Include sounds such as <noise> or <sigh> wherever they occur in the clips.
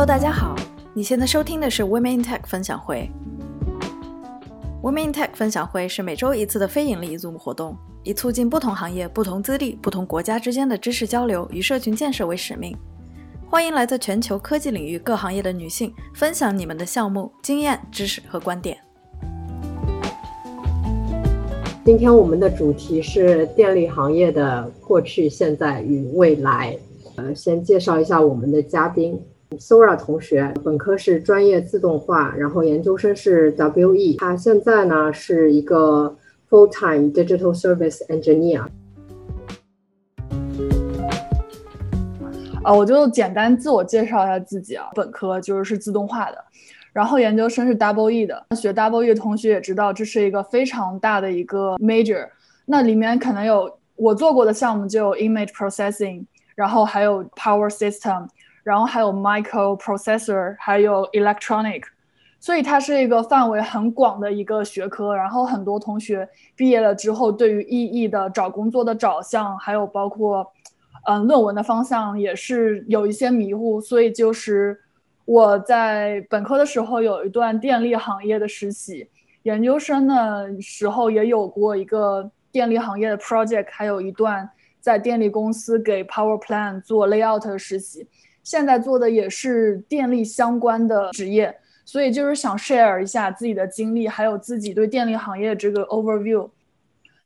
Hello，大家好，你现在收听的是 Women in Tech 分享会。Women in Tech 分享会是每周一次的非盈利 Zoom 活动，以促进不同行业、不同资历、不同国家之间的知识交流与社群建设为使命。欢迎来自全球科技领域各行业的女性分享你们的项目经验、知识和观点。今天我们的主题是电力行业的过去、现在与未来。呃，先介绍一下我们的嘉宾，Sora 同学，本科是专业自动化，然后研究生是 WE，他现在呢是一个 full-time digital service engineer。啊，我就简单自我介绍一下自己啊，本科就是是自动化的，然后研究生是 Double E 的。学 Double E 的同学也知道，这是一个非常大的一个 major，那里面可能有我做过的项目就有 image processing，然后还有 power system，然后还有 microprocessor，还有 electronic，所以它是一个范围很广的一个学科。然后很多同学毕业了之后，对于 EE 的找工作的找向，还有包括。嗯，论文的方向也是有一些迷糊，所以就是我在本科的时候有一段电力行业的实习，研究生的时候也有过一个电力行业的 project，还有一段在电力公司给 power plant 做 layout 的实习，现在做的也是电力相关的职业，所以就是想 share 一下自己的经历，还有自己对电力行业这个 overview。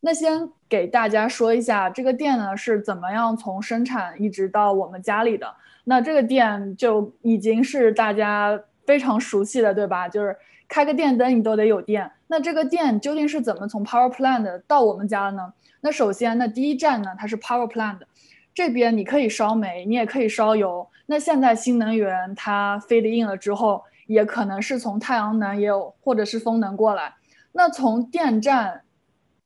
那先给大家说一下，这个店呢是怎么样从生产一直到我们家里的。那这个店就已经是大家非常熟悉的，对吧？就是开个电灯你都得有电。那这个电究竟是怎么从 power plant 到我们家的呢？那首先，那第一站呢，它是 power plant，这边你可以烧煤，你也可以烧油。那现在新能源它 feed in 了之后，也可能是从太阳能也有，或者是风能过来。那从电站。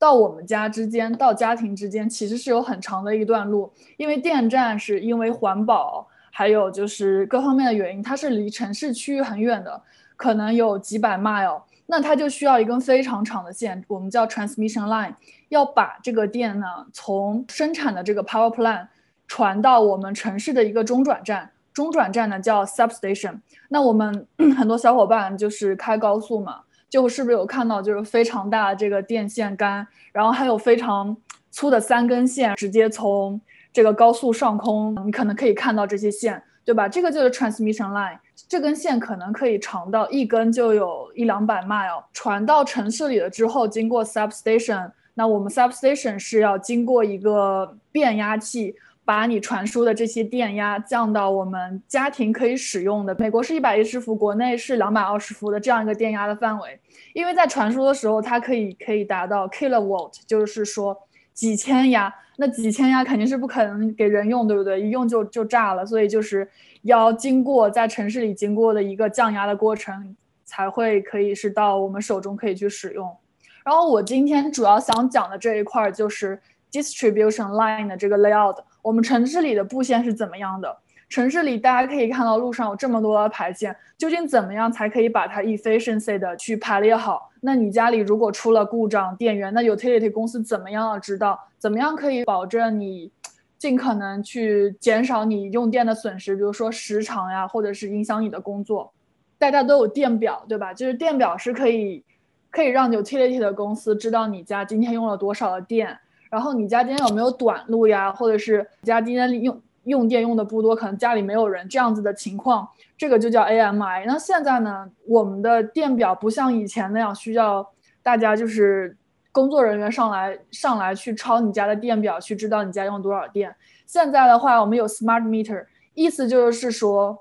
到我们家之间，到家庭之间，其实是有很长的一段路。因为电站是因为环保，还有就是各方面的原因，它是离城市区域很远的，可能有几百 mile。那它就需要一根非常长的线，我们叫 transmission line，要把这个电呢从生产的这个 power plant 传到我们城市的一个中转站。中转站呢叫 substation。那我们 <clears throat> 很多小伙伴就是开高速嘛。就是不是有看到，就是非常大这个电线杆，然后还有非常粗的三根线，直接从这个高速上空，你可能可以看到这些线，对吧？这个就是 transmission line，这根线可能可以长到一根就有一两百 mile，传到城市里了之后，经过 substation，那我们 substation 是要经过一个变压器。把你传输的这些电压降到我们家庭可以使用的，美国是一百一十伏，国内是两百二十伏的这样一个电压的范围。因为在传输的时候，它可以可以达到 kilowatt，就是说几千压。那几千压肯定是不可能给人用，对不对？一用就就炸了。所以就是要经过在城市里经过的一个降压的过程，才会可以是到我们手中可以去使用。然后我今天主要想讲的这一块就是 distribution line 的这个 layout。我们城市里的布线是怎么样的？城市里大家可以看到路上有这么多的排线，究竟怎么样才可以把它 efficiency 的去排列好？那你家里如果出了故障，电源，那 utility 公司怎么样要知道？怎么样可以保证你尽可能去减少你用电的损失？比如说时长呀，或者是影响你的工作。大家都有电表，对吧？就是电表是可以可以让 utility 的公司知道你家今天用了多少的电。然后你家今天有没有短路呀？或者是家今天用用电用的不多，可能家里没有人这样子的情况，这个就叫 AMI。那现在呢，我们的电表不像以前那样需要大家就是工作人员上来上来去抄你家的电表，去知道你家用多少电。现在的话，我们有 smart meter，意思就是说，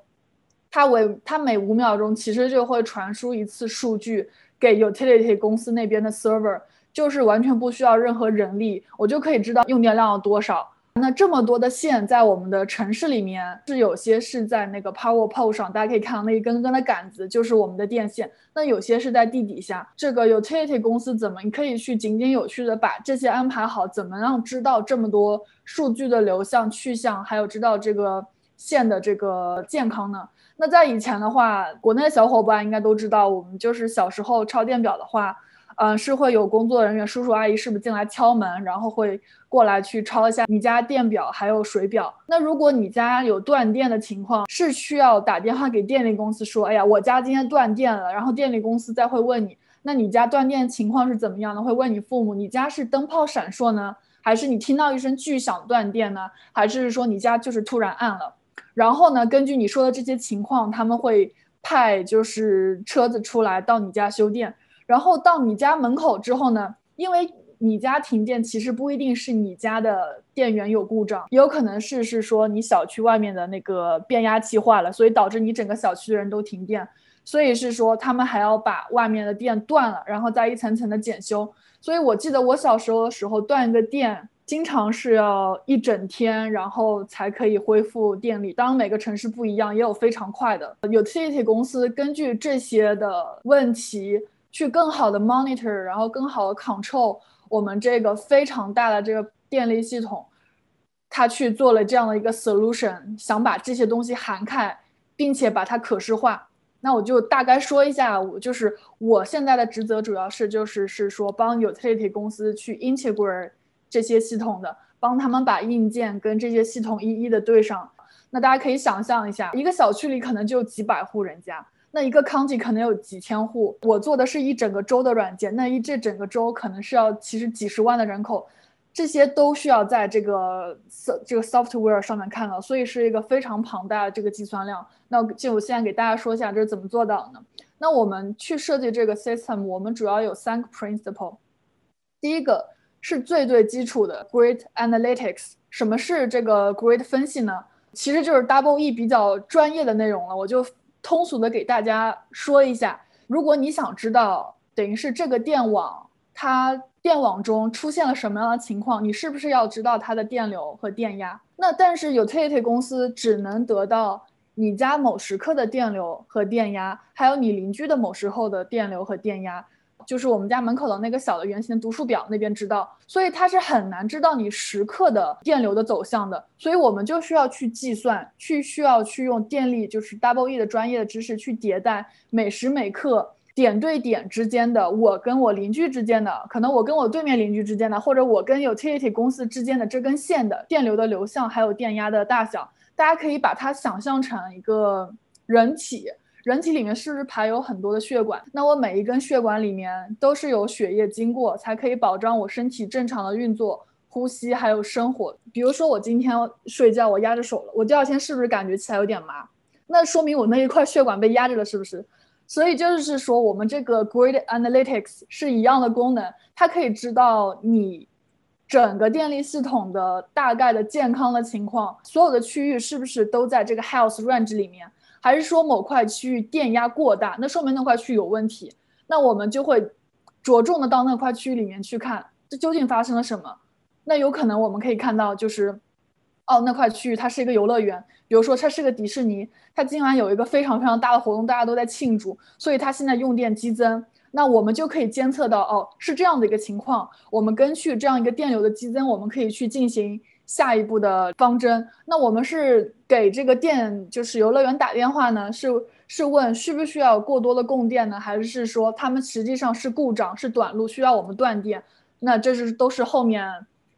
它为它每五秒钟其实就会传输一次数据给 utility 公司那边的 server。就是完全不需要任何人力，我就可以知道用电量有多少。那这么多的线在我们的城市里面，是有些是在那个 power pole 上，大家可以看到那一根根的杆子就是我们的电线。那有些是在地底下，这个 utility 公司怎么你可以去井井有序的把这些安排好？怎么样知道这么多数据的流向去向，还有知道这个线的这个健康呢？那在以前的话，国内的小伙伴应该都知道，我们就是小时候抄电表的话。嗯，是会有工作人员叔叔阿姨是不是进来敲门，然后会过来去抄一下你家电表还有水表。那如果你家有断电的情况，是需要打电话给电力公司说，哎呀，我家今天断电了，然后电力公司再会问你，那你家断电情况是怎么样的？会问你父母，你家是灯泡闪烁呢，还是你听到一声巨响断电呢？还是说你家就是突然暗了？然后呢，根据你说的这些情况，他们会派就是车子出来到你家修电。然后到你家门口之后呢，因为你家停电，其实不一定是你家的电源有故障，也有可能是是说你小区外面的那个变压器坏了，所以导致你整个小区的人都停电。所以是说他们还要把外面的电断了，然后再一层层的检修。所以我记得我小时候的时候，断一个电，经常是要一整天，然后才可以恢复电力。当然每个城市不一样，也有非常快的。utility 公司根据这些的问题。去更好的 monitor，然后更好的 control 我们这个非常大的这个电力系统，他去做了这样的一个 solution，想把这些东西涵盖，并且把它可视化。那我就大概说一下，我就是我现在的职责主要是就是是说帮 utility 公司去 integrate 这些系统的，帮他们把硬件跟这些系统一一的对上。那大家可以想象一下，一个小区里可能就几百户人家。那一个 county 可能有几千户，我做的是一整个州的软件，那一这整个州可能是要其实几十万的人口，这些都需要在这个这个 software 上面看到，所以是一个非常庞大的这个计算量。那就我现在给大家说一下这是怎么做到的呢？那我们去设计这个 system，我们主要有三个 principle。第一个是最最基础的 grid analytics。什么是这个 grid 分析呢？其实就是 double E 比较专业的内容了，我就。通俗的给大家说一下，如果你想知道，等于是这个电网它电网中出现了什么样的情况，你是不是要知道它的电流和电压？那但是 utility 公司只能得到你家某时刻的电流和电压，还有你邻居的某时候的电流和电压。就是我们家门口的那个小的圆形的读数表那边知道，所以它是很难知道你时刻的电流的走向的，所以我们就需要去计算，去需要去用电力，就是 double E 的专业的知识去迭代每时每刻点对点之间的我跟我邻居之间的，可能我跟我对面邻居之间的，或者我跟 utility 公司之间的这根线的电流的流向还有电压的大小，大家可以把它想象成一个人体。人体里面是不是排有很多的血管？那我每一根血管里面都是有血液经过，才可以保障我身体正常的运作、呼吸还有生活。比如说我今天睡觉，我压着手了，我第二天是不是感觉起来有点麻？那说明我那一块血管被压着了，是不是？所以就是说，我们这个 Grid Analytics 是一样的功能，它可以知道你整个电力系统的大概的健康的情况，所有的区域是不是都在这个 Health Range 里面。还是说某块区域电压过大，那说明那块区域有问题，那我们就会着重的到那块区域里面去看，这究竟发生了什么？那有可能我们可以看到，就是哦，那块区域它是一个游乐园，比如说它是个迪士尼，它今晚有一个非常非常大的活动，大家都在庆祝，所以它现在用电激增，那我们就可以监测到，哦，是这样的一个情况，我们根据这样一个电流的激增，我们可以去进行。下一步的方针，那我们是给这个电，就是游乐园打电话呢？是是问需不需要过多的供电呢？还是说他们实际上是故障，是短路，需要我们断电？那这是都是后面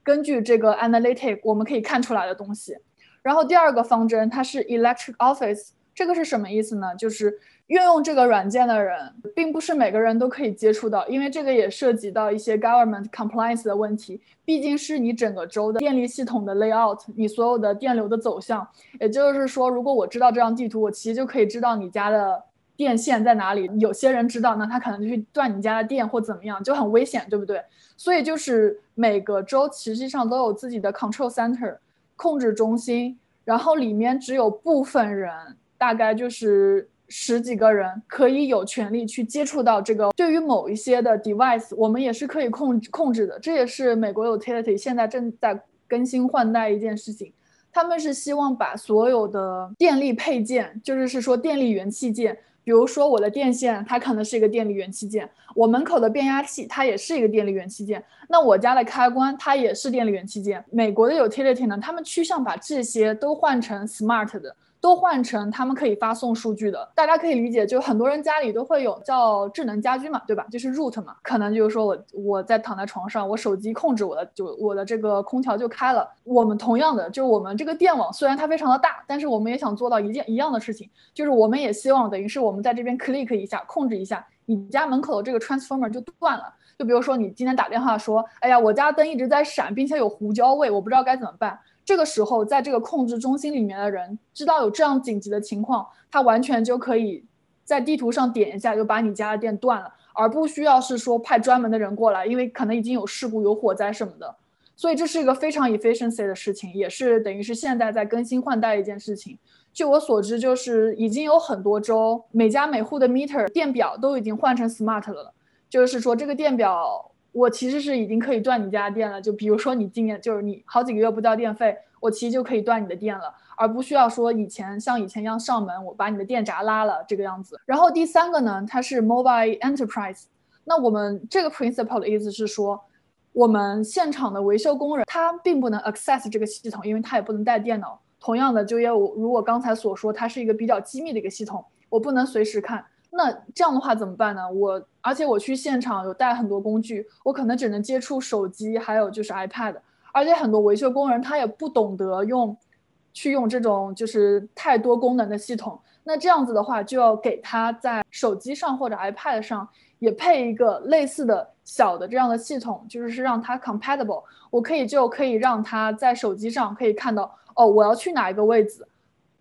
根据这个 analytic 我们可以看出来的东西。然后第二个方针，它是 electric office，这个是什么意思呢？就是。运用这个软件的人，并不是每个人都可以接触到，因为这个也涉及到一些 government compliance 的问题。毕竟是你整个州的电力系统的 layout，你所有的电流的走向。也就是说，如果我知道这张地图，我其实就可以知道你家的电线在哪里。有些人知道，那他可能就去断你家的电或怎么样，就很危险，对不对？所以就是每个州实际上都有自己的 control center 控制中心，然后里面只有部分人，大概就是。十几个人可以有权利去接触到这个。对于某一些的 device，我们也是可以控控制的。这也是美国 utility 现在正在更新换代一件事情。他们是希望把所有的电力配件，就是是说电力元器件，比如说我的电线，它可能是一个电力元器件；我门口的变压器，它也是一个电力元器件。那我家的开关，它也是电力元器件。美国的 utility 呢，他们趋向把这些都换成 smart 的。都换成他们可以发送数据的。大家可以理解，就很多人家里都会有叫智能家居嘛，对吧？就是 root 嘛，可能就是说我我在躺在床上，我手机控制我的，就我的这个空调就开了。我们同样的，就我们这个电网虽然它非常的大，但是我们也想做到一件一样的事情，就是我们也希望等于是我们在这边 click 一下，控制一下，你家门口的这个 transformer 就断了。就比如说你今天打电话说，哎呀，我家灯一直在闪，并且有胡椒味，我不知道该怎么办。这个时候，在这个控制中心里面的人知道有这样紧急的情况，他完全就可以在地图上点一下，就把你家的电断了，而不需要是说派专门的人过来，因为可能已经有事故、有火灾什么的。所以这是一个非常 efficiency 的事情，也是等于是现在在更新换代一件事情。据我所知，就是已经有很多州每家每户的 meter 电表都已经换成 smart 了。就是说，这个电表我其实是已经可以断你家电了。就比如说你今年就是你好几个月不交电费，我其实就可以断你的电了，而不需要说以前像以前一样上门，我把你的电闸拉了这个样子。然后第三个呢，它是 mobile enterprise。那我们这个 principle 的意思是说，我们现场的维修工人他并不能 access 这个系统，因为他也不能带电脑。同样的，就业我如果刚才所说，它是一个比较机密的一个系统，我不能随时看。那这样的话怎么办呢？我而且我去现场有带很多工具，我可能只能接触手机，还有就是 iPad，而且很多维修工人他也不懂得用，去用这种就是太多功能的系统。那这样子的话，就要给他在手机上或者 iPad 上也配一个类似的小的这样的系统，就是是让他 compatible，我可以就可以让他在手机上可以看到，哦，我要去哪一个位置，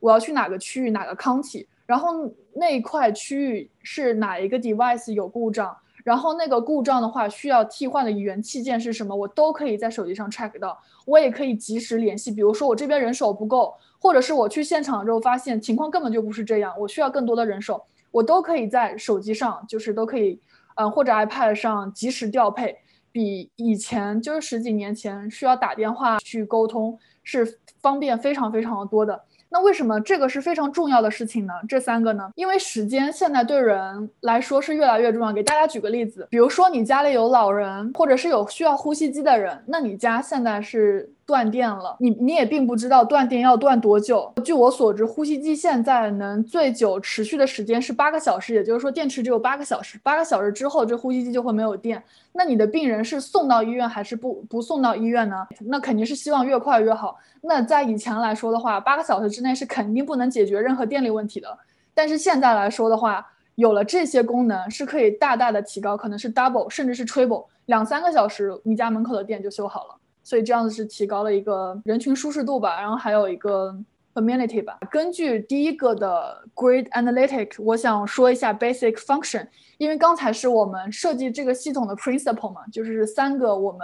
我要去哪个区域，哪个 county。然后那一块区域是哪一个 device 有故障，然后那个故障的话需要替换的元器件是什么，我都可以在手机上 check 到，我也可以及时联系。比如说我这边人手不够，或者是我去现场之后发现情况根本就不是这样，我需要更多的人手，我都可以在手机上，就是都可以，嗯，或者 iPad 上及时调配，比以前就是十几年前需要打电话去沟通是方便非常非常的多的。那为什么这个是非常重要的事情呢？这三个呢？因为时间现在对人来说是越来越重要。给大家举个例子，比如说你家里有老人，或者是有需要呼吸机的人，那你家现在是。断电了，你你也并不知道断电要断多久。据我所知，呼吸机现在能最久持续的时间是八个小时，也就是说电池只有八个小时。八个小时之后，这呼吸机就会没有电。那你的病人是送到医院还是不不送到医院呢？那肯定是希望越快越好。那在以前来说的话，八个小时之内是肯定不能解决任何电力问题的。但是现在来说的话，有了这些功能，是可以大大的提高，可能是 double 甚至是 triple，两三个小时你家门口的电就修好了。所以这样子是提高了一个人群舒适度吧，然后还有一个 amenity 吧。根据第一个的 grid analytic，我想说一下 basic function，因为刚才是我们设计这个系统的 principle 嘛，就是三个我们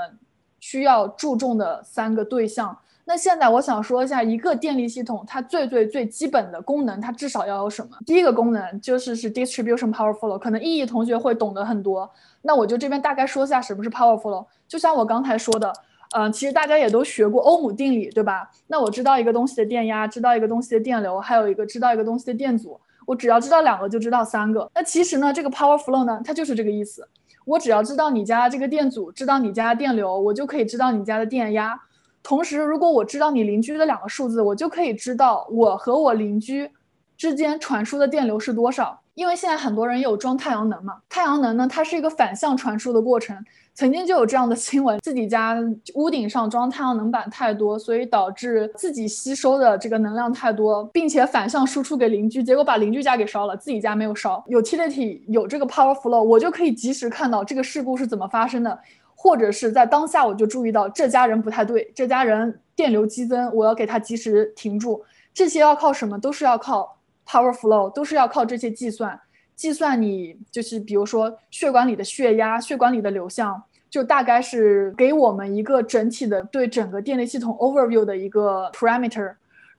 需要注重的三个对象。那现在我想说一下一个电力系统它最最最基本的功能，它至少要有什么？第一个功能就是是 distribution power flow，可能意义同学会懂得很多。那我就这边大概说一下什么是 power flow，就像我刚才说的。嗯，其实大家也都学过欧姆定理，对吧？那我知道一个东西的电压，知道一个东西的电流，还有一个知道一个东西的电阻。我只要知道两个，就知道三个。那其实呢，这个 power flow 呢，它就是这个意思。我只要知道你家这个电阻，知道你家电流，我就可以知道你家的电压。同时，如果我知道你邻居的两个数字，我就可以知道我和我邻居之间传输的电流是多少。因为现在很多人有装太阳能嘛，太阳能呢，它是一个反向传输的过程。曾经就有这样的新闻，自己家屋顶上装太阳能板太多，所以导致自己吸收的这个能量太多，并且反向输出给邻居，结果把邻居家给烧了，自己家没有烧。Utility 有这个 power flow，我就可以及时看到这个事故是怎么发生的，或者是在当下我就注意到这家人不太对，这家人电流激增，我要给他及时停住。这些要靠什么？都是要靠 power flow，都是要靠这些计算。计算你就是比如说血管里的血压、血管里的流向，就大概是给我们一个整体的对整个电力系统 overview 的一个 parameter。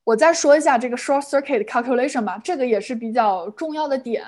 我再说一下这个 short circuit calculation 吧，这个也是比较重要的点。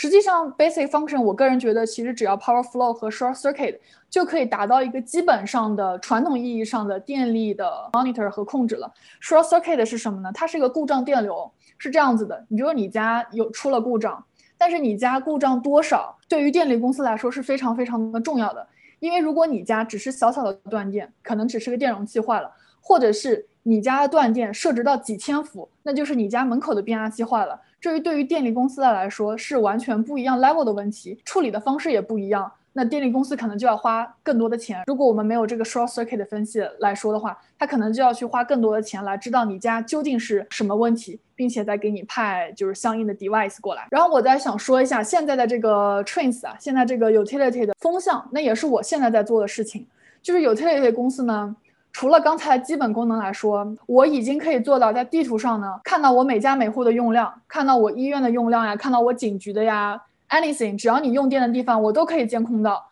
实际上 basic function，我个人觉得其实只要 power flow 和 short circuit 就可以达到一个基本上的传统意义上的电力的 monitor 和控制了。short circuit 是什么呢？它是一个故障电流，是这样子的。你比如你家有出了故障。但是你家故障多少，对于电力公司来说是非常非常的重要的。因为如果你家只是小小的断电，可能只是个电容器坏了，或者是你家的断电设置到几千伏，那就是你家门口的变压器坏了。至于对于电力公司的来说是完全不一样 level 的问题，处理的方式也不一样。那电力公司可能就要花更多的钱。如果我们没有这个 short circuit 的分析来说的话，他可能就要去花更多的钱来知道你家究竟是什么问题，并且再给你派就是相应的 device 过来。然后我再想说一下现在的这个 trains 啊，现在这个 utility 的风向，那也是我现在在做的事情。就是 utility 公司呢，除了刚才基本功能来说，我已经可以做到在地图上呢看到我每家每户的用量，看到我医院的用量呀，看到我警局的呀。Anything，只要你用电的地方，我都可以监控到。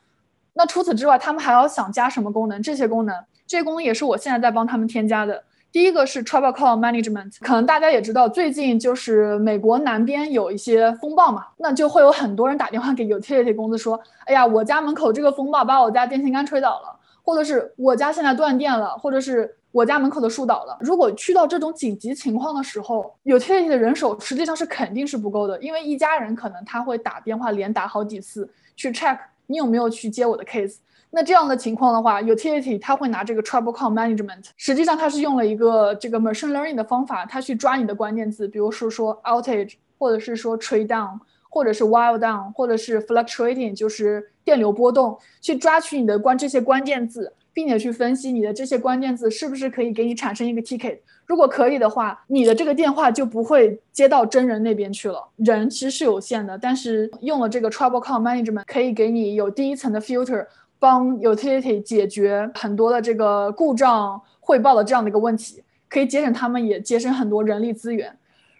那除此之外，他们还要想加什么功能？这些功能，这些功能也是我现在在帮他们添加的。第一个是 Trouble Call Management，可能大家也知道，最近就是美国南边有一些风暴嘛，那就会有很多人打电话给 Utility 公司说：“哎呀，我家门口这个风暴把我家电线杆吹倒了，或者是我家现在断电了，或者是。”我家门口的树倒了。如果去到这种紧急情况的时候，utility 的人手实际上是肯定是不够的，因为一家人可能他会打电话连打好几次去 check 你有没有去接我的 case。那这样的情况的话，utility 他会拿这个 trouble call management，实际上他是用了一个这个 machine learning 的方法，他去抓你的关键字，比如说说 outage，或者是说 trade down，或者是 while down，或者是 fluctuating，就是电流波动，去抓取你的关这些关键字。并且去分析你的这些关键字是不是可以给你产生一个 ticket，如果可以的话，你的这个电话就不会接到真人那边去了。人其实是有限的，但是用了这个 trouble call management 可以给你有第一层的 filter，帮 utility 解决很多的这个故障汇报的这样的一个问题，可以节省他们也节省很多人力资源。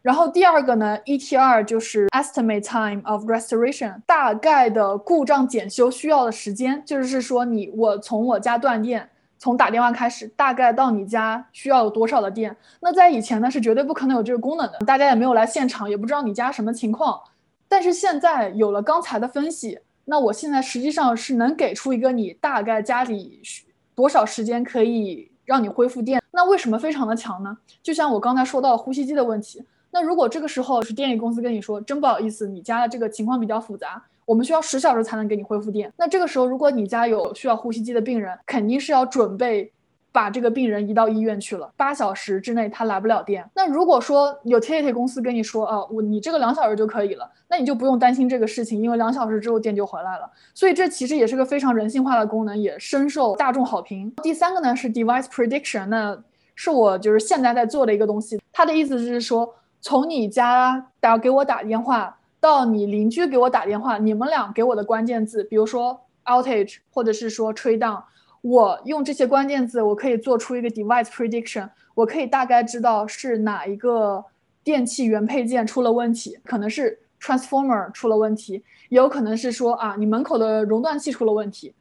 然后第二个呢，ETR 就是 estimate time of restoration，大概的故障检修需要的时间，就是说你我从我家断电，从打电话开始，大概到你家需要有多少的电？那在以前呢是绝对不可能有这个功能的，大家也没有来现场，也不知道你家什么情况。但是现在有了刚才的分析，那我现在实际上是能给出一个你大概家里多少时间可以让你恢复电。那为什么非常的强呢？就像我刚才说到呼吸机的问题。那如果这个时候是电力公司跟你说，真不好意思，你家的这个情况比较复杂，我们需要十小时才能给你恢复电。那这个时候，如果你家有需要呼吸机的病人，肯定是要准备把这个病人移到医院去了。八小时之内他来不了电。那如果说有 Utility 公司跟你说，啊，我你这个两小时就可以了，那你就不用担心这个事情，因为两小时之后电就回来了。所以这其实也是个非常人性化的功能，也深受大众好评。第三个呢是 Device Prediction，那是我就是现在在做的一个东西，它的意思就是说。从你家打给我打电话到你邻居给我打电话，你们俩给我的关键字，比如说 outage 或者是说 trade down，我用这些关键字，我可以做出一个 device prediction，我可以大概知道是哪一个电器原配件出了问题，可能是 transformer 出了问题，也有可能是说啊你门口的熔断器出了问题，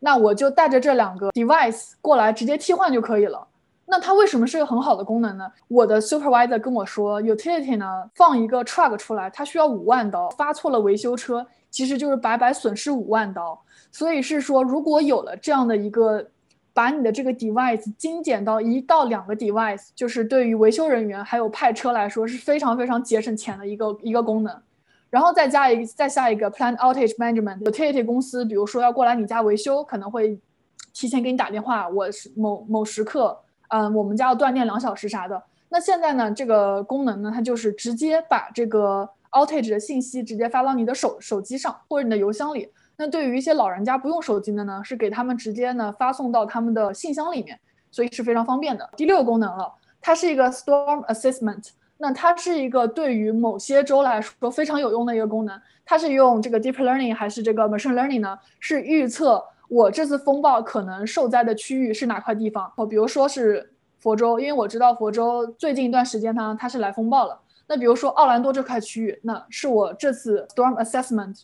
那我就带着这两个 device 过来直接替换就可以了。那它为什么是个很好的功能呢？我的 supervisor 跟我说，utility 呢放一个 truck 出来，它需要五万刀，发错了维修车，其实就是白白损失五万刀。所以是说，如果有了这样的一个，把你的这个 device 精简到一到两个 device，就是对于维修人员还有派车来说是非常非常节省钱的一个一个功能。然后再加一再下一个 plan outage management，utility 公司比如说要过来你家维修，可能会提前给你打电话，我是某某时刻。嗯，我们家要断电两小时啥的。那现在呢，这个功能呢，它就是直接把这个 outage 的信息直接发到你的手手机上或者你的邮箱里。那对于一些老人家不用手机的呢，是给他们直接呢发送到他们的信箱里面，所以是非常方便的。第六个功能了，它是一个 storm assessment。那它是一个对于某些州来说非常有用的一个功能。它是用这个 deep learning 还是这个 machine learning 呢？是预测。我这次风暴可能受灾的区域是哪块地方？哦，比如说是佛州，因为我知道佛州最近一段时间它它是来风暴了。那比如说奥兰多这块区域，那是我这次 storm assessment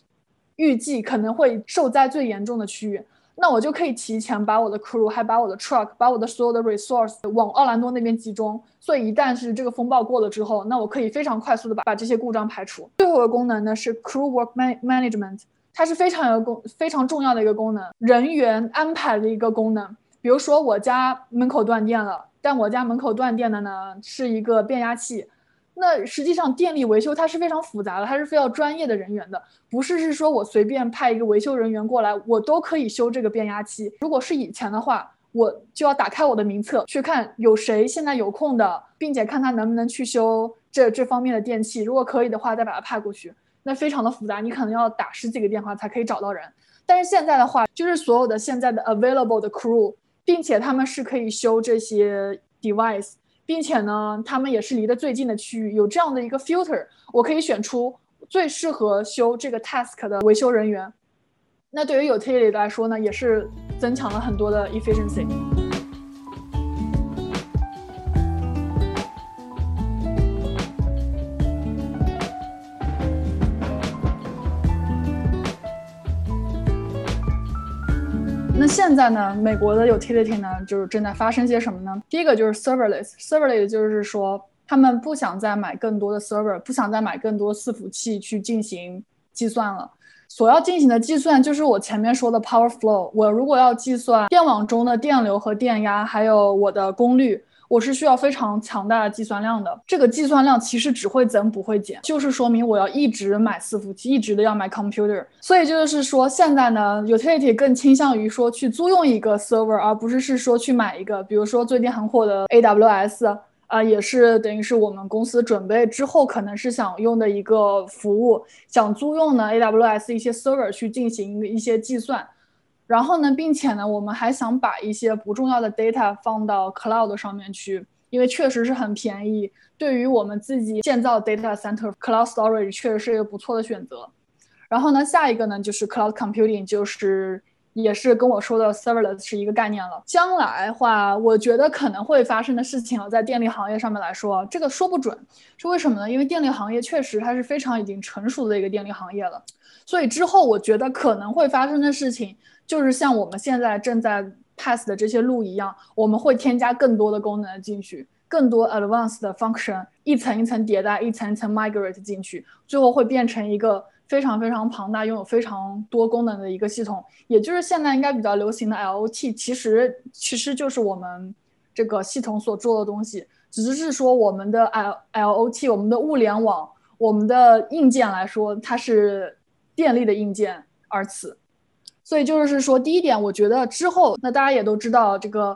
预计可能会受灾最严重的区域。那我就可以提前把我的 crew 还把我的 truck 把我的所有的 resource 往奥兰多那边集中。所以一旦是这个风暴过了之后，那我可以非常快速的把把这些故障排除。最后的功能呢是 crew work management。它是非常有功、非常重要的一个功能，人员安排的一个功能。比如说，我家门口断电了，但我家门口断电的呢是一个变压器。那实际上电力维修它是非常复杂的，它是非要专业的人员的，不是是说我随便派一个维修人员过来，我都可以修这个变压器。如果是以前的话，我就要打开我的名册去看有谁现在有空的，并且看他能不能去修这这方面的电器。如果可以的话，再把它派过去。那非常的复杂，你可能要打十几个电话才可以找到人。但是现在的话，就是所有的现在的 available 的 crew，并且他们是可以修这些 device，并且呢，他们也是离得最近的区域，有这样的一个 filter，我可以选出最适合修这个 task 的维修人员。那对于 utility 来说呢，也是增强了很多的 efficiency。现在呢，美国的 utility 呢，就是正在发生些什么呢？第一个就是 serverless，serverless 就是说他们不想再买更多的 server，不想再买更多伺服器去进行计算了。所要进行的计算就是我前面说的 power flow。我如果要计算电网中的电流和电压，还有我的功率，我是需要非常强大的计算量的。这个计算量其实只会增不会减，就是说明我要一直买伺服器，一直的要买 computer。所以就是说，现在呢，utility 更倾向于说去租用一个 server，而不是是说去买一个。比如说最近很火的 AWS。啊，也是等于是我们公司准备之后可能是想用的一个服务，想租用呢 AWS 一些 server 去进行一些计算，然后呢，并且呢，我们还想把一些不重要的 data 放到 cloud 上面去，因为确实是很便宜，对于我们自己建造 data center，cloud storage 确实是一个不错的选择。然后呢，下一个呢就是 cloud computing，就是。也是跟我说的 serverless 是一个概念了。将来话，我觉得可能会发生的事情啊，在电力行业上面来说，这个说不准，是为什么呢？因为电力行业确实它是非常已经成熟的一个电力行业了。所以之后我觉得可能会发生的事情，就是像我们现在正在 pass 的这些路一样，我们会添加更多的功能进去，更多 advanced 的 function，一层一层迭代，一层一层 migrate 进去，最后会变成一个。非常非常庞大，拥有非常多功能的一个系统，也就是现在应该比较流行的 IoT，其实其实就是我们这个系统所做的东西，只是说我们的 L IoT，我们的物联网，我们的硬件来说，它是电力的硬件而此。所以就是说，第一点，我觉得之后，那大家也都知道，这个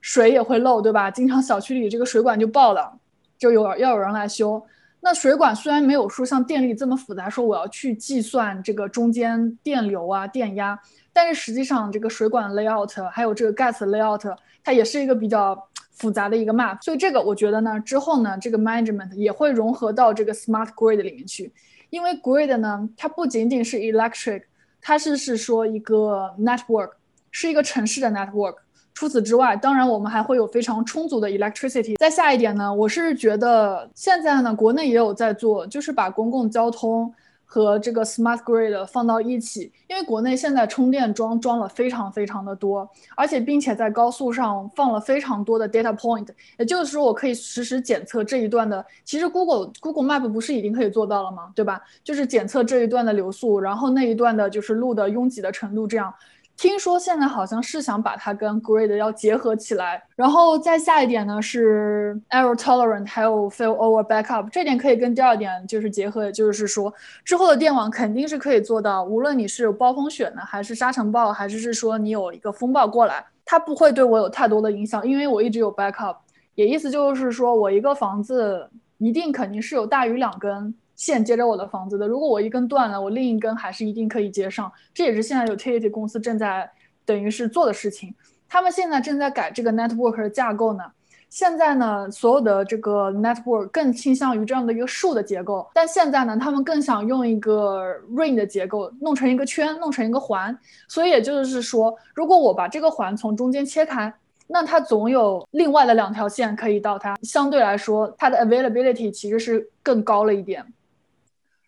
水也会漏，对吧？经常小区里这个水管就爆了，就有要有人来修。那水管虽然没有说像电力这么复杂，说我要去计算这个中间电流啊、电压，但是实际上这个水管 layout 还有这个 gas layout，它也是一个比较复杂的一个 map。所以这个我觉得呢，之后呢，这个 management 也会融合到这个 smart grid 里面去，因为 grid 呢，它不仅仅是 electric，它是是说一个 network，是一个城市的 network。除此之外，当然我们还会有非常充足的 electricity。再下一点呢，我是觉得现在呢，国内也有在做，就是把公共交通和这个 smart grid 放到一起。因为国内现在充电桩装了非常非常的多，而且并且在高速上放了非常多的 data point，也就是说我可以实时检测这一段的。其实 Google Google Map 不是已经可以做到了吗？对吧？就是检测这一段的流速，然后那一段的就是路的拥挤的程度，这样。听说现在好像是想把它跟 Grid 要结合起来，然后再下一点呢是 Error Tolerant，还有 Failover Backup，这点可以跟第二点就是结合，就是说之后的电网肯定是可以做到，无论你是有暴风雪呢，还是沙尘暴，还是是说你有一个风暴过来，它不会对我有太多的影响，因为我一直有 Backup，也意思就是说我一个房子一定肯定是有大于两根。线接着我的房子的，如果我一根断了，我另一根还是一定可以接上。这也是现在 utility 公司正在等于是做的事情。他们现在正在改这个 network 的架构呢。现在呢，所有的这个 network 更倾向于这样的一个树的结构，但现在呢，他们更想用一个 ring 的结构，弄成一个圈，弄成一个环。所以也就是说，如果我把这个环从中间切开，那它总有另外的两条线可以到它。相对来说，它的 availability 其实是更高了一点。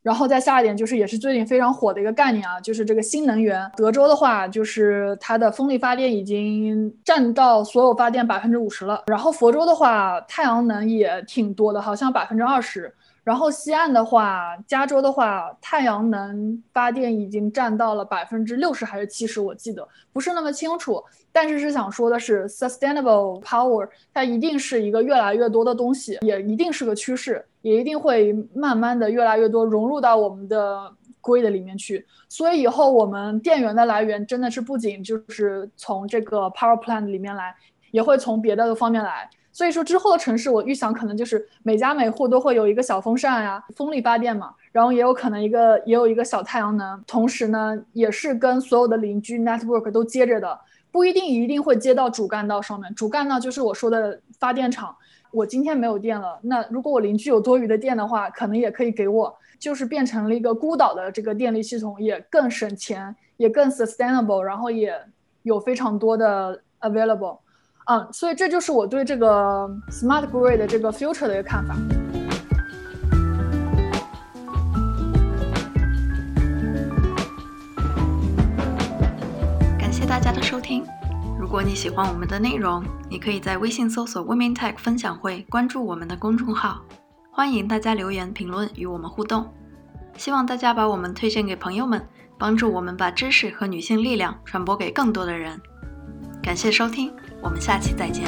然后再下一点就是，也是最近非常火的一个概念啊，就是这个新能源。德州的话，就是它的风力发电已经占到所有发电百分之五十了。然后佛州的话，太阳能也挺多的，好像百分之二十。然后西岸的话，加州的话，太阳能发电已经占到了百分之六十还是七十，我记得不是那么清楚。但是是想说的是，sustainable power 它一定是一个越来越多的东西，也一定是个趋势，也一定会慢慢的越来越多融入到我们的 grid 里面去。所以以后我们电源的来源真的是不仅就是从这个 power plant 里面来，也会从别的方面来。所以说之后的城市，我预想可能就是每家每户都会有一个小风扇呀，风力发电嘛，然后也有可能一个也有一个小太阳能，同时呢也是跟所有的邻居 network 都接着的，不一定一定会接到主干道上面。主干道就是我说的发电厂。我今天没有电了，那如果我邻居有多余的电的话，可能也可以给我，就是变成了一个孤岛的这个电力系统，也更省钱，也更 sustainable，然后也有非常多的 available。嗯，所以这就是我对这个 smart grid 的这个 future 的一个看法。感谢大家的收听。如果你喜欢我们的内容，你可以在微信搜索 Women Tech 分享会，关注我们的公众号。欢迎大家留言评论与我们互动。希望大家把我们推荐给朋友们，帮助我们把知识和女性力量传播给更多的人。感谢收听。我们下期再见。